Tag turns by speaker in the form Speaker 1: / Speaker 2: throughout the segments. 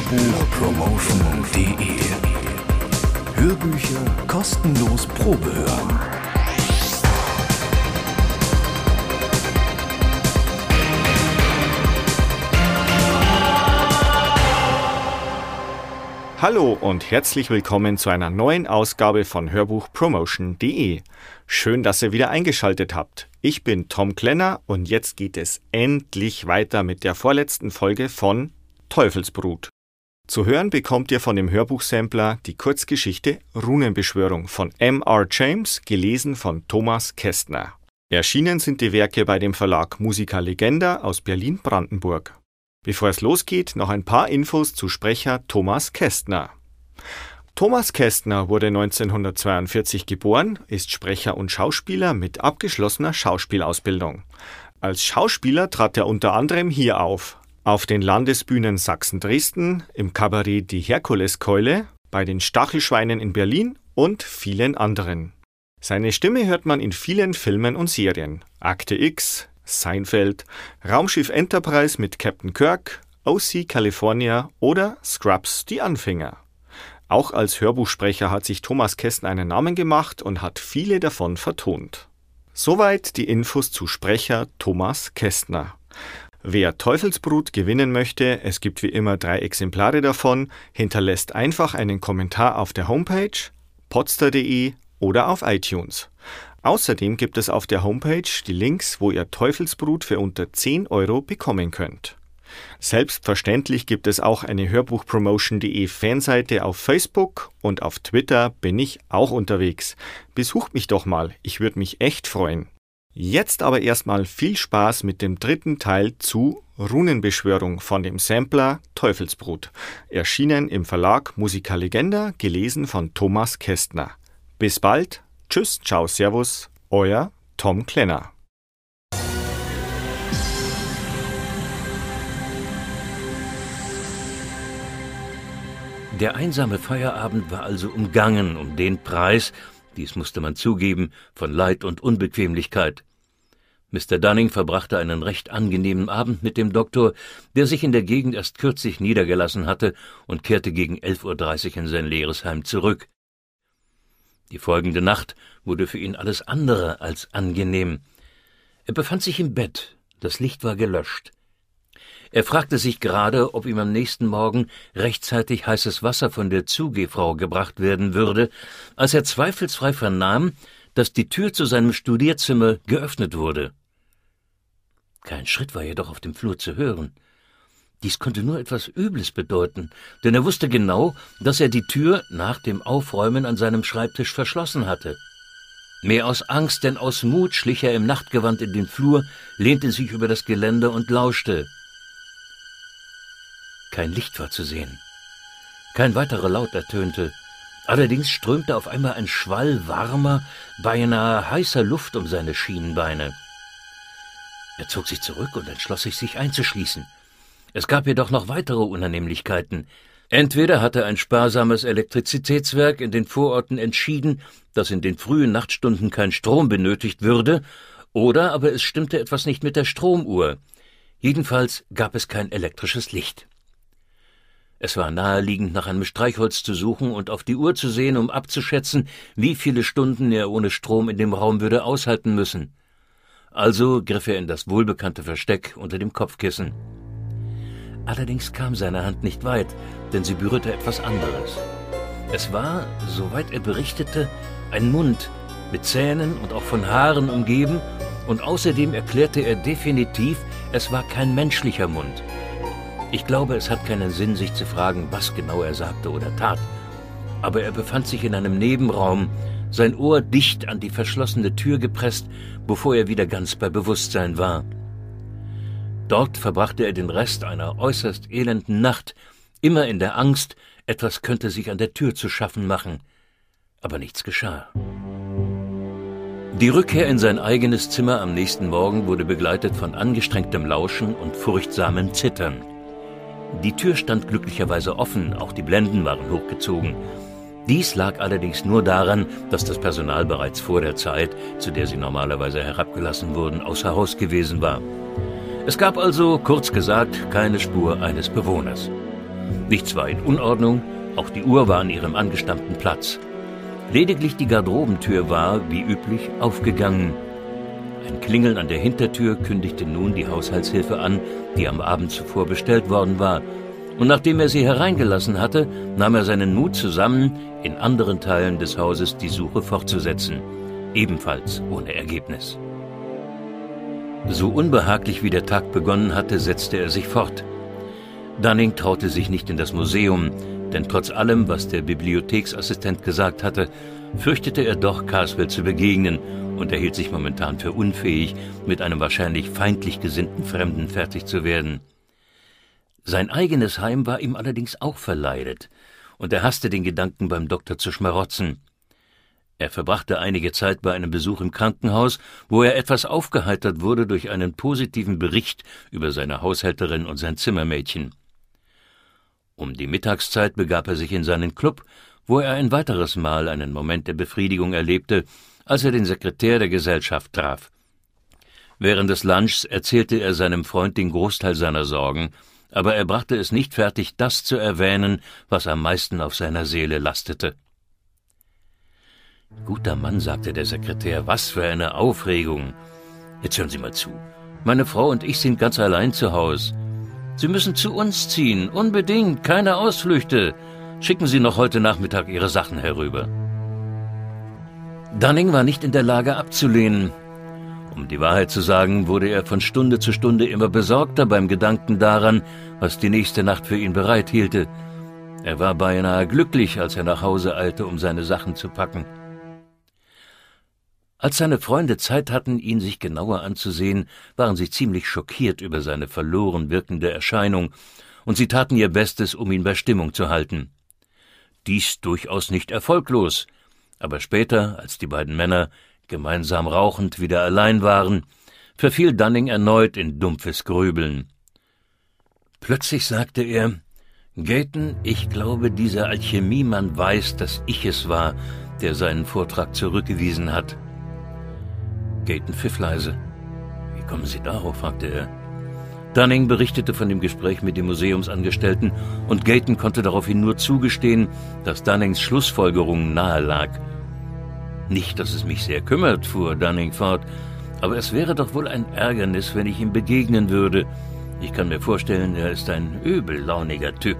Speaker 1: Hörbuchpromotion.de Hörbücher kostenlos Probe hören.
Speaker 2: Hallo und herzlich willkommen zu einer neuen Ausgabe von Hörbuchpromotion.de. Schön, dass ihr wieder eingeschaltet habt. Ich bin Tom Klenner und jetzt geht es endlich weiter mit der vorletzten Folge von Teufelsbrut. Zu hören bekommt ihr von dem Hörbuchsampler die Kurzgeschichte Runenbeschwörung von M.R. James, gelesen von Thomas Kästner. Erschienen sind die Werke bei dem Verlag Musica Legenda aus Berlin-Brandenburg. Bevor es losgeht, noch ein paar Infos zu Sprecher Thomas Kästner. Thomas Kästner wurde 1942 geboren, ist Sprecher und Schauspieler mit abgeschlossener Schauspielausbildung. Als Schauspieler trat er unter anderem hier auf, auf den Landesbühnen Sachsen-Dresden, im Kabarett Die Herkuleskeule, bei den Stachelschweinen in Berlin und vielen anderen. Seine Stimme hört man in vielen Filmen und Serien. Akte X, Seinfeld, Raumschiff Enterprise mit Captain Kirk, OC California oder Scrubs die Anfänger. Auch als Hörbuchsprecher hat sich Thomas Kästner einen Namen gemacht und hat viele davon vertont. Soweit die Infos zu Sprecher Thomas Kästner. Wer Teufelsbrut gewinnen möchte, es gibt wie immer drei Exemplare davon, hinterlässt einfach einen Kommentar auf der Homepage potster.de oder auf iTunes. Außerdem gibt es auf der Homepage die Links, wo ihr Teufelsbrut für unter 10 Euro bekommen könnt. Selbstverständlich gibt es auch eine Hörbuchpromotion.de Fanseite auf Facebook und auf Twitter bin ich auch unterwegs. Besucht mich doch mal, ich würde mich echt freuen. Jetzt aber erstmal viel Spaß mit dem dritten Teil zu Runenbeschwörung von dem Sampler Teufelsbrut, erschienen im Verlag Musica Legenda, gelesen von Thomas Kästner. Bis bald, Tschüss, ciao, servus, euer Tom Klenner.
Speaker 3: Der einsame Feierabend war also umgangen um den Preis, dies musste man zugeben, von Leid und Unbequemlichkeit. Mr. Dunning verbrachte einen recht angenehmen Abend mit dem Doktor, der sich in der Gegend erst kürzlich niedergelassen hatte und kehrte gegen 11.30 Uhr in sein leeres Heim zurück. Die folgende Nacht wurde für ihn alles andere als angenehm. Er befand sich im Bett, das Licht war gelöscht. Er fragte sich gerade, ob ihm am nächsten Morgen rechtzeitig heißes Wasser von der Zugehfrau gebracht werden würde, als er zweifelsfrei vernahm, dass die Tür zu seinem Studierzimmer geöffnet wurde. Kein Schritt war jedoch auf dem Flur zu hören. Dies konnte nur etwas Übles bedeuten, denn er wusste genau, dass er die Tür nach dem Aufräumen an seinem Schreibtisch verschlossen hatte. Mehr aus Angst denn aus Mut schlich er im Nachtgewand in den Flur, lehnte sich über das Geländer und lauschte. Kein Licht war zu sehen. Kein weiterer Laut ertönte. Allerdings strömte auf einmal ein Schwall warmer, beinahe heißer Luft um seine Schienenbeine. Er zog sich zurück und entschloss sich, sich einzuschließen. Es gab jedoch noch weitere Unannehmlichkeiten. Entweder hatte ein sparsames Elektrizitätswerk in den Vororten entschieden, dass in den frühen Nachtstunden kein Strom benötigt würde, oder aber es stimmte etwas nicht mit der Stromuhr. Jedenfalls gab es kein elektrisches Licht. Es war naheliegend, nach einem Streichholz zu suchen und auf die Uhr zu sehen, um abzuschätzen, wie viele Stunden er ohne Strom in dem Raum würde aushalten müssen. Also griff er in das wohlbekannte Versteck unter dem Kopfkissen. Allerdings kam seine Hand nicht weit, denn sie berührte etwas anderes. Es war, soweit er berichtete, ein Mund mit Zähnen und auch von Haaren umgeben, und außerdem erklärte er definitiv, es war kein menschlicher Mund. Ich glaube, es hat keinen Sinn, sich zu fragen, was genau er sagte oder tat. Aber er befand sich in einem Nebenraum, sein Ohr dicht an die verschlossene Tür gepresst, bevor er wieder ganz bei Bewusstsein war. Dort verbrachte er den Rest einer äußerst elenden Nacht, immer in der Angst, etwas könnte sich an der Tür zu schaffen machen. Aber nichts geschah. Die Rückkehr in sein eigenes Zimmer am nächsten Morgen wurde begleitet von angestrengtem Lauschen und furchtsamen Zittern. Die Tür stand glücklicherweise offen, auch die Blenden waren hochgezogen. Dies lag allerdings nur daran, dass das Personal bereits vor der Zeit, zu der sie normalerweise herabgelassen wurden, außer Haus gewesen war. Es gab also, kurz gesagt, keine Spur eines Bewohners. Nichts war in Unordnung, auch die Uhr war an ihrem angestammten Platz. Lediglich die Garderobentür war, wie üblich, aufgegangen. Ein Klingeln an der Hintertür kündigte nun die Haushaltshilfe an, die am Abend zuvor bestellt worden war, und nachdem er sie hereingelassen hatte, nahm er seinen Mut zusammen, in anderen Teilen des Hauses die Suche fortzusetzen, ebenfalls ohne Ergebnis. So unbehaglich wie der Tag begonnen hatte, setzte er sich fort. Dunning traute sich nicht in das Museum, denn trotz allem, was der Bibliotheksassistent gesagt hatte, fürchtete er doch, Carswell zu begegnen und er hielt sich momentan für unfähig, mit einem wahrscheinlich feindlich gesinnten Fremden fertig zu werden. Sein eigenes Heim war ihm allerdings auch verleidet, und er hasste den Gedanken, beim Doktor zu schmarotzen. Er verbrachte einige Zeit bei einem Besuch im Krankenhaus, wo er etwas aufgeheitert wurde durch einen positiven Bericht über seine Haushälterin und sein Zimmermädchen. Um die Mittagszeit begab er sich in seinen Club, wo er ein weiteres Mal einen Moment der Befriedigung erlebte, als er den Sekretär der Gesellschaft traf. Während des Lunchs erzählte er seinem Freund den Großteil seiner Sorgen aber er brachte es nicht fertig, das zu erwähnen, was am meisten auf seiner Seele lastete. Guter Mann, sagte der Sekretär, was für eine Aufregung. Jetzt hören Sie mal zu. Meine Frau und ich sind ganz allein zu Haus. Sie müssen zu uns ziehen, unbedingt, keine Ausflüchte. Schicken Sie noch heute Nachmittag Ihre Sachen herüber. Dunning war nicht in der Lage abzulehnen. Um die Wahrheit zu sagen, wurde er von Stunde zu Stunde immer besorgter beim Gedanken daran, was die nächste Nacht für ihn bereithielte. Er war beinahe glücklich, als er nach Hause eilte, um seine Sachen zu packen. Als seine Freunde Zeit hatten, ihn sich genauer anzusehen, waren sie ziemlich schockiert über seine verloren wirkende Erscheinung, und sie taten ihr Bestes, um ihn bei Stimmung zu halten. Dies durchaus nicht erfolglos, aber später, als die beiden Männer gemeinsam rauchend wieder allein waren, verfiel Dunning erneut in dumpfes Grübeln. Plötzlich sagte er Gaten, ich glaube, dieser Alchemiemann weiß, dass ich es war, der seinen Vortrag zurückgewiesen hat. Gaten pfiff leise. Wie kommen Sie darauf? fragte er. Dunning berichtete von dem Gespräch mit dem Museumsangestellten und Gaten konnte daraufhin nur zugestehen, dass Dunnings Schlussfolgerung nahe lag. Nicht, dass es mich sehr kümmert, fuhr Dunning fort, aber es wäre doch wohl ein Ärgernis, wenn ich ihm begegnen würde. Ich kann mir vorstellen, er ist ein übellauniger Typ.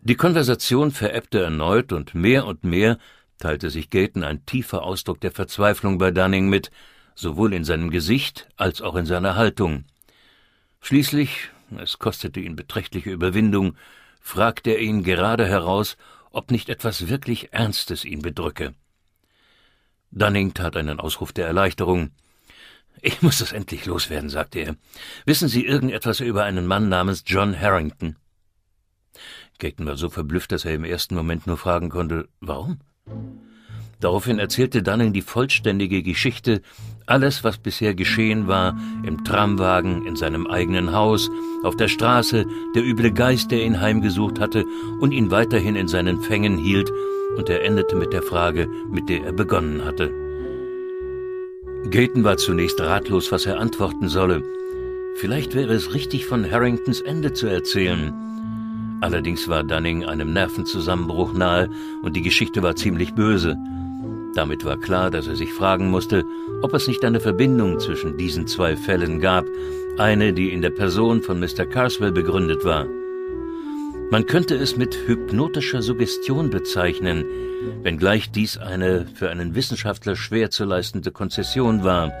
Speaker 3: Die Konversation verebbte erneut und mehr und mehr teilte sich Gaten ein tiefer Ausdruck der Verzweiflung bei Dunning mit, sowohl in seinem Gesicht als auch in seiner Haltung. Schließlich, es kostete ihn beträchtliche Überwindung, fragte er ihn gerade heraus, ob nicht etwas wirklich Ernstes ihn bedrücke. Dunning tat einen Ausruf der Erleichterung. Ich muss das endlich loswerden, sagte er. Wissen Sie irgendetwas über einen Mann namens John Harrington? Gaten war so verblüfft, dass er im ersten Moment nur fragen konnte, warum? Daraufhin erzählte Dunning die vollständige Geschichte, alles, was bisher geschehen war, im Tramwagen, in seinem eigenen Haus, auf der Straße, der üble Geist, der ihn heimgesucht hatte und ihn weiterhin in seinen Fängen hielt und er endete mit der Frage, mit der er begonnen hatte. Gaten war zunächst ratlos, was er antworten solle. Vielleicht wäre es richtig, von Harringtons Ende zu erzählen. Allerdings war Dunning einem Nervenzusammenbruch nahe und die Geschichte war ziemlich böse. Damit war klar, dass er sich fragen musste, ob es nicht eine Verbindung zwischen diesen zwei Fällen gab, eine, die in der Person von Mr. Carswell begründet war. Man könnte es mit hypnotischer Suggestion bezeichnen, wenngleich dies eine für einen Wissenschaftler schwer zu leistende Konzession war.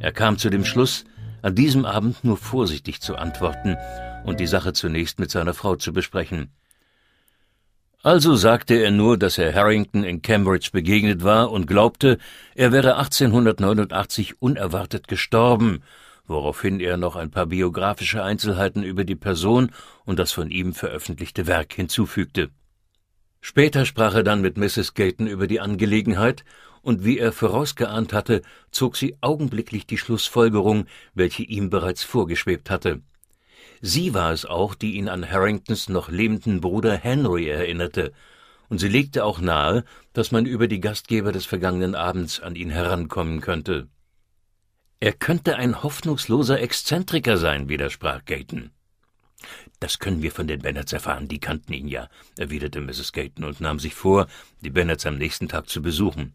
Speaker 3: Er kam zu dem Schluss, an diesem Abend nur vorsichtig zu antworten und die Sache zunächst mit seiner Frau zu besprechen. Also sagte er nur, dass er Harrington in Cambridge begegnet war und glaubte, er wäre 1889 unerwartet gestorben woraufhin er noch ein paar biografische Einzelheiten über die Person und das von ihm veröffentlichte Werk hinzufügte. Später sprach er dann mit Mrs. Gayton über die Angelegenheit, und wie er vorausgeahnt hatte, zog sie augenblicklich die Schlussfolgerung, welche ihm bereits vorgeschwebt hatte. Sie war es auch, die ihn an Harringtons noch lebenden Bruder Henry erinnerte, und sie legte auch nahe, dass man über die Gastgeber des vergangenen Abends an ihn herankommen könnte. Er könnte ein hoffnungsloser Exzentriker sein, widersprach Gaten. Das können wir von den Bennets erfahren, die kannten ihn ja, erwiderte Mrs. Gayton und nahm sich vor, die Bennets am nächsten Tag zu besuchen.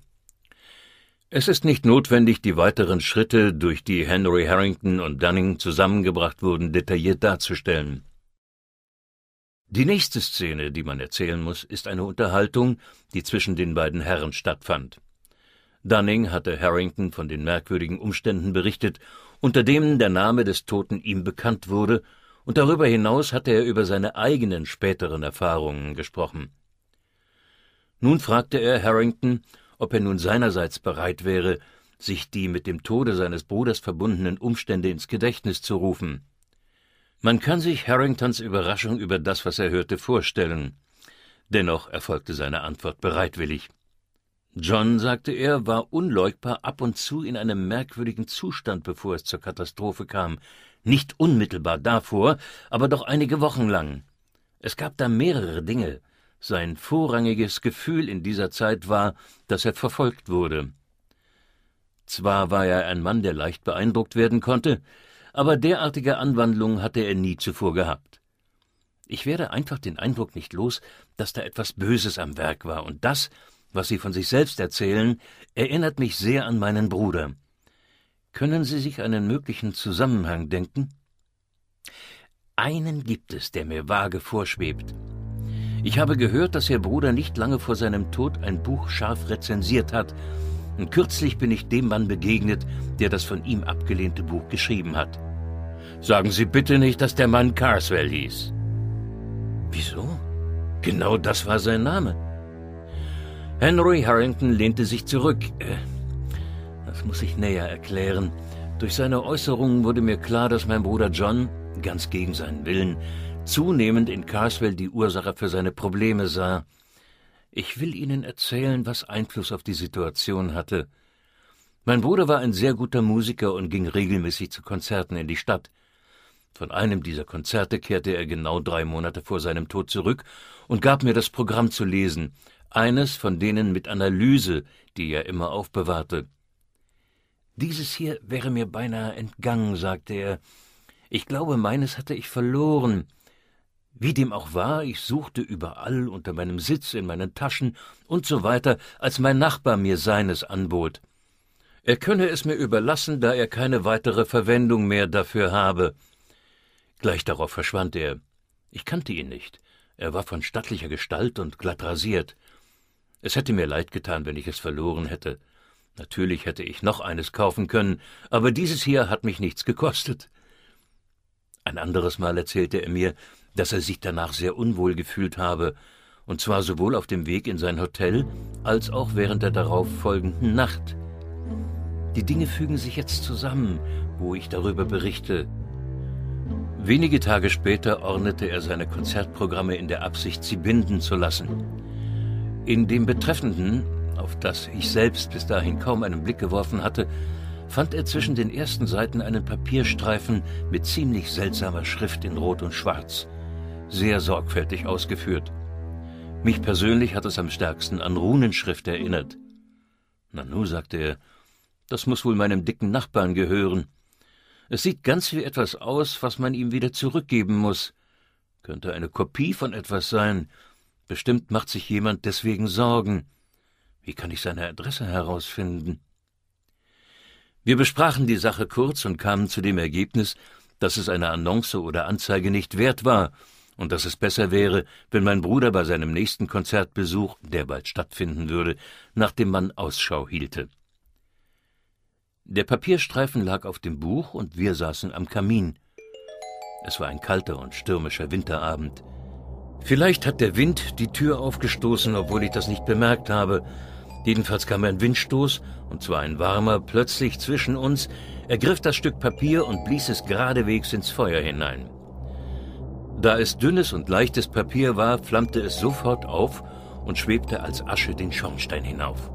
Speaker 3: Es ist nicht notwendig, die weiteren Schritte, durch die Henry Harrington und Dunning zusammengebracht wurden, detailliert darzustellen. Die nächste Szene, die man erzählen muss, ist eine Unterhaltung, die zwischen den beiden Herren stattfand. Dunning hatte Harrington von den merkwürdigen Umständen berichtet, unter denen der Name des Toten ihm bekannt wurde, und darüber hinaus hatte er über seine eigenen späteren Erfahrungen gesprochen. Nun fragte er Harrington, ob er nun seinerseits bereit wäre, sich die mit dem Tode seines Bruders verbundenen Umstände ins Gedächtnis zu rufen. Man kann sich Harringtons Überraschung über das, was er hörte, vorstellen. Dennoch erfolgte seine Antwort bereitwillig. John, sagte er, war unleugbar ab und zu in einem merkwürdigen Zustand, bevor es zur Katastrophe kam. Nicht unmittelbar davor, aber doch einige Wochen lang. Es gab da mehrere Dinge. Sein vorrangiges Gefühl in dieser Zeit war, dass er verfolgt wurde. Zwar war er ein Mann, der leicht beeindruckt werden konnte, aber derartige Anwandlungen hatte er nie zuvor gehabt. Ich werde einfach den Eindruck nicht los, dass da etwas Böses am Werk war, und das, was Sie von sich selbst erzählen, erinnert mich sehr an meinen Bruder. Können Sie sich einen möglichen Zusammenhang denken? Einen gibt es, der mir vage vorschwebt. Ich habe gehört, dass Ihr Bruder nicht lange vor seinem Tod ein Buch scharf rezensiert hat, und kürzlich bin ich dem Mann begegnet, der das von ihm abgelehnte Buch geschrieben hat. Sagen Sie bitte nicht, dass der Mann Carswell hieß. Wieso? Genau das war sein Name. Henry Harrington lehnte sich zurück. Äh, das muss ich näher erklären. Durch seine Äußerungen wurde mir klar, dass mein Bruder John, ganz gegen seinen Willen, zunehmend in Carswell die Ursache für seine Probleme sah. Ich will Ihnen erzählen, was Einfluss auf die Situation hatte. Mein Bruder war ein sehr guter Musiker und ging regelmäßig zu Konzerten in die Stadt. Von einem dieser Konzerte kehrte er genau drei Monate vor seinem Tod zurück und gab mir das Programm zu lesen, eines von denen mit Analyse, die er immer aufbewahrte. Dieses hier wäre mir beinahe entgangen, sagte er. Ich glaube, meines hatte ich verloren. Wie dem auch war, ich suchte überall unter meinem Sitz, in meinen Taschen und so weiter, als mein Nachbar mir seines anbot. Er könne es mir überlassen, da er keine weitere Verwendung mehr dafür habe. Gleich darauf verschwand er. Ich kannte ihn nicht. Er war von stattlicher Gestalt und glatt rasiert. Es hätte mir leid getan, wenn ich es verloren hätte. Natürlich hätte ich noch eines kaufen können, aber dieses hier hat mich nichts gekostet. Ein anderes Mal erzählte er mir, dass er sich danach sehr unwohl gefühlt habe, und zwar sowohl auf dem Weg in sein Hotel als auch während der darauf folgenden Nacht. Die Dinge fügen sich jetzt zusammen, wo ich darüber berichte. Wenige Tage später ordnete er seine Konzertprogramme in der Absicht, sie binden zu lassen. In dem Betreffenden, auf das ich selbst bis dahin kaum einen Blick geworfen hatte, fand er zwischen den ersten Seiten einen Papierstreifen mit ziemlich seltsamer Schrift in Rot und Schwarz, sehr sorgfältig ausgeführt. Mich persönlich hat es am stärksten an Runenschrift erinnert. Nanu, sagte er, das muss wohl meinem dicken Nachbarn gehören. Es sieht ganz wie etwas aus, was man ihm wieder zurückgeben muss. Könnte eine Kopie von etwas sein. Bestimmt macht sich jemand deswegen Sorgen. Wie kann ich seine Adresse herausfinden? Wir besprachen die Sache kurz und kamen zu dem Ergebnis, dass es eine Annonce oder Anzeige nicht wert war und dass es besser wäre, wenn mein Bruder bei seinem nächsten Konzertbesuch, der bald stattfinden würde, nach dem Mann Ausschau hielte. Der Papierstreifen lag auf dem Buch und wir saßen am Kamin. Es war ein kalter und stürmischer Winterabend. Vielleicht hat der Wind die Tür aufgestoßen, obwohl ich das nicht bemerkt habe. Jedenfalls kam ein Windstoß, und zwar ein warmer, plötzlich zwischen uns, ergriff das Stück Papier und blies es geradewegs ins Feuer hinein. Da es dünnes und leichtes Papier war, flammte es sofort auf und schwebte als Asche den Schornstein hinauf.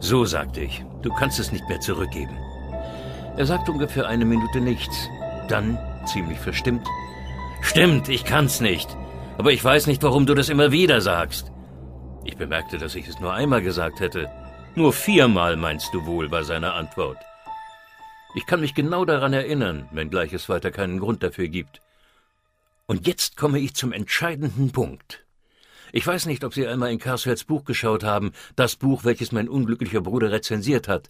Speaker 3: So, sagte ich, du kannst es nicht mehr zurückgeben. Er sagte ungefähr eine Minute nichts. Dann, ziemlich verstimmt, Stimmt, ich kann's nicht. Aber ich weiß nicht, warum du das immer wieder sagst. Ich bemerkte, dass ich es nur einmal gesagt hätte. Nur viermal meinst du wohl, war seine Antwort. Ich kann mich genau daran erinnern, wenngleich es weiter keinen Grund dafür gibt. Und jetzt komme ich zum entscheidenden Punkt. Ich weiß nicht, ob Sie einmal in Carswells Buch geschaut haben, das Buch, welches mein unglücklicher Bruder rezensiert hat.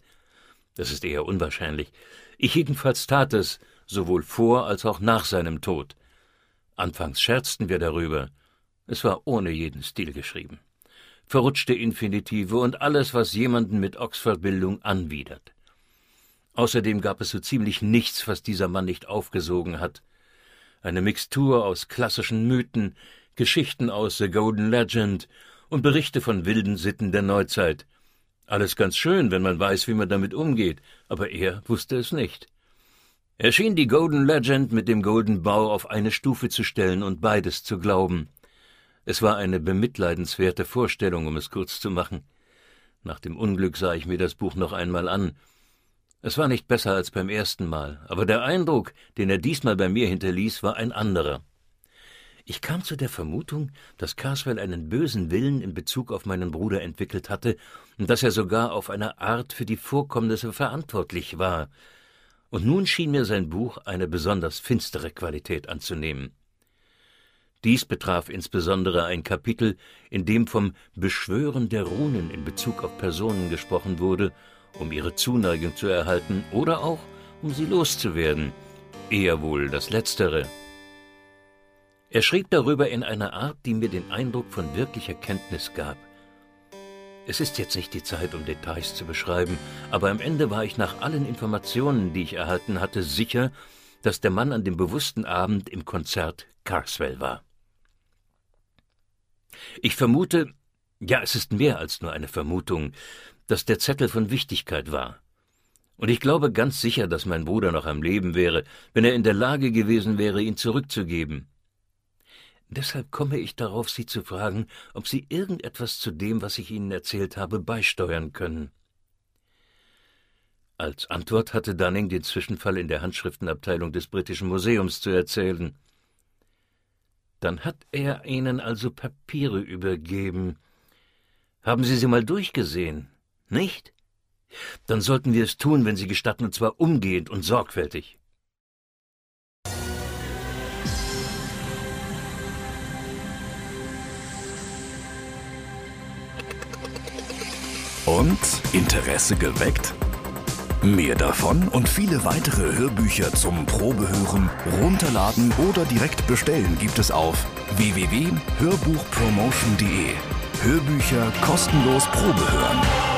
Speaker 3: Das ist eher unwahrscheinlich. Ich jedenfalls tat es, sowohl vor als auch nach seinem Tod. Anfangs scherzten wir darüber. Es war ohne jeden Stil geschrieben. Verrutschte Infinitive und alles, was jemanden mit Oxford-Bildung anwidert. Außerdem gab es so ziemlich nichts, was dieser Mann nicht aufgesogen hat. Eine Mixtur aus klassischen Mythen, Geschichten aus The Golden Legend und Berichte von wilden Sitten der Neuzeit. Alles ganz schön, wenn man weiß, wie man damit umgeht, aber er wusste es nicht. Er schien die Golden Legend mit dem Golden Bau auf eine Stufe zu stellen und beides zu glauben. Es war eine bemitleidenswerte Vorstellung, um es kurz zu machen. Nach dem Unglück sah ich mir das Buch noch einmal an. Es war nicht besser als beim ersten Mal, aber der Eindruck, den er diesmal bei mir hinterließ, war ein anderer. Ich kam zu der Vermutung, dass Carswell einen bösen Willen in Bezug auf meinen Bruder entwickelt hatte und dass er sogar auf eine Art für die Vorkommnisse verantwortlich war. Und nun schien mir sein Buch eine besonders finstere Qualität anzunehmen. Dies betraf insbesondere ein Kapitel, in dem vom Beschwören der Runen in Bezug auf Personen gesprochen wurde, um ihre Zuneigung zu erhalten oder auch um sie loszuwerden, eher wohl das Letztere. Er schrieb darüber in einer Art, die mir den Eindruck von wirklicher Kenntnis gab. Es ist jetzt nicht die Zeit, um Details zu beschreiben, aber am Ende war ich nach allen Informationen, die ich erhalten hatte, sicher, dass der Mann an dem bewussten Abend im Konzert Carswell war. Ich vermute, ja, es ist mehr als nur eine Vermutung, dass der Zettel von Wichtigkeit war. Und ich glaube ganz sicher, dass mein Bruder noch am Leben wäre, wenn er in der Lage gewesen wäre, ihn zurückzugeben. Deshalb komme ich darauf, Sie zu fragen, ob Sie irgendetwas zu dem, was ich Ihnen erzählt habe, beisteuern können. Als Antwort hatte Dunning den Zwischenfall in der Handschriftenabteilung des Britischen Museums zu erzählen. Dann hat er Ihnen also Papiere übergeben. Haben Sie sie mal durchgesehen, nicht? Dann sollten wir es tun, wenn Sie gestatten, und zwar umgehend und sorgfältig.
Speaker 1: Und Interesse geweckt? Mehr davon und viele weitere Hörbücher zum Probehören, Runterladen oder direkt bestellen gibt es auf www.hörbuchpromotion.de. Hörbücher kostenlos Probehören.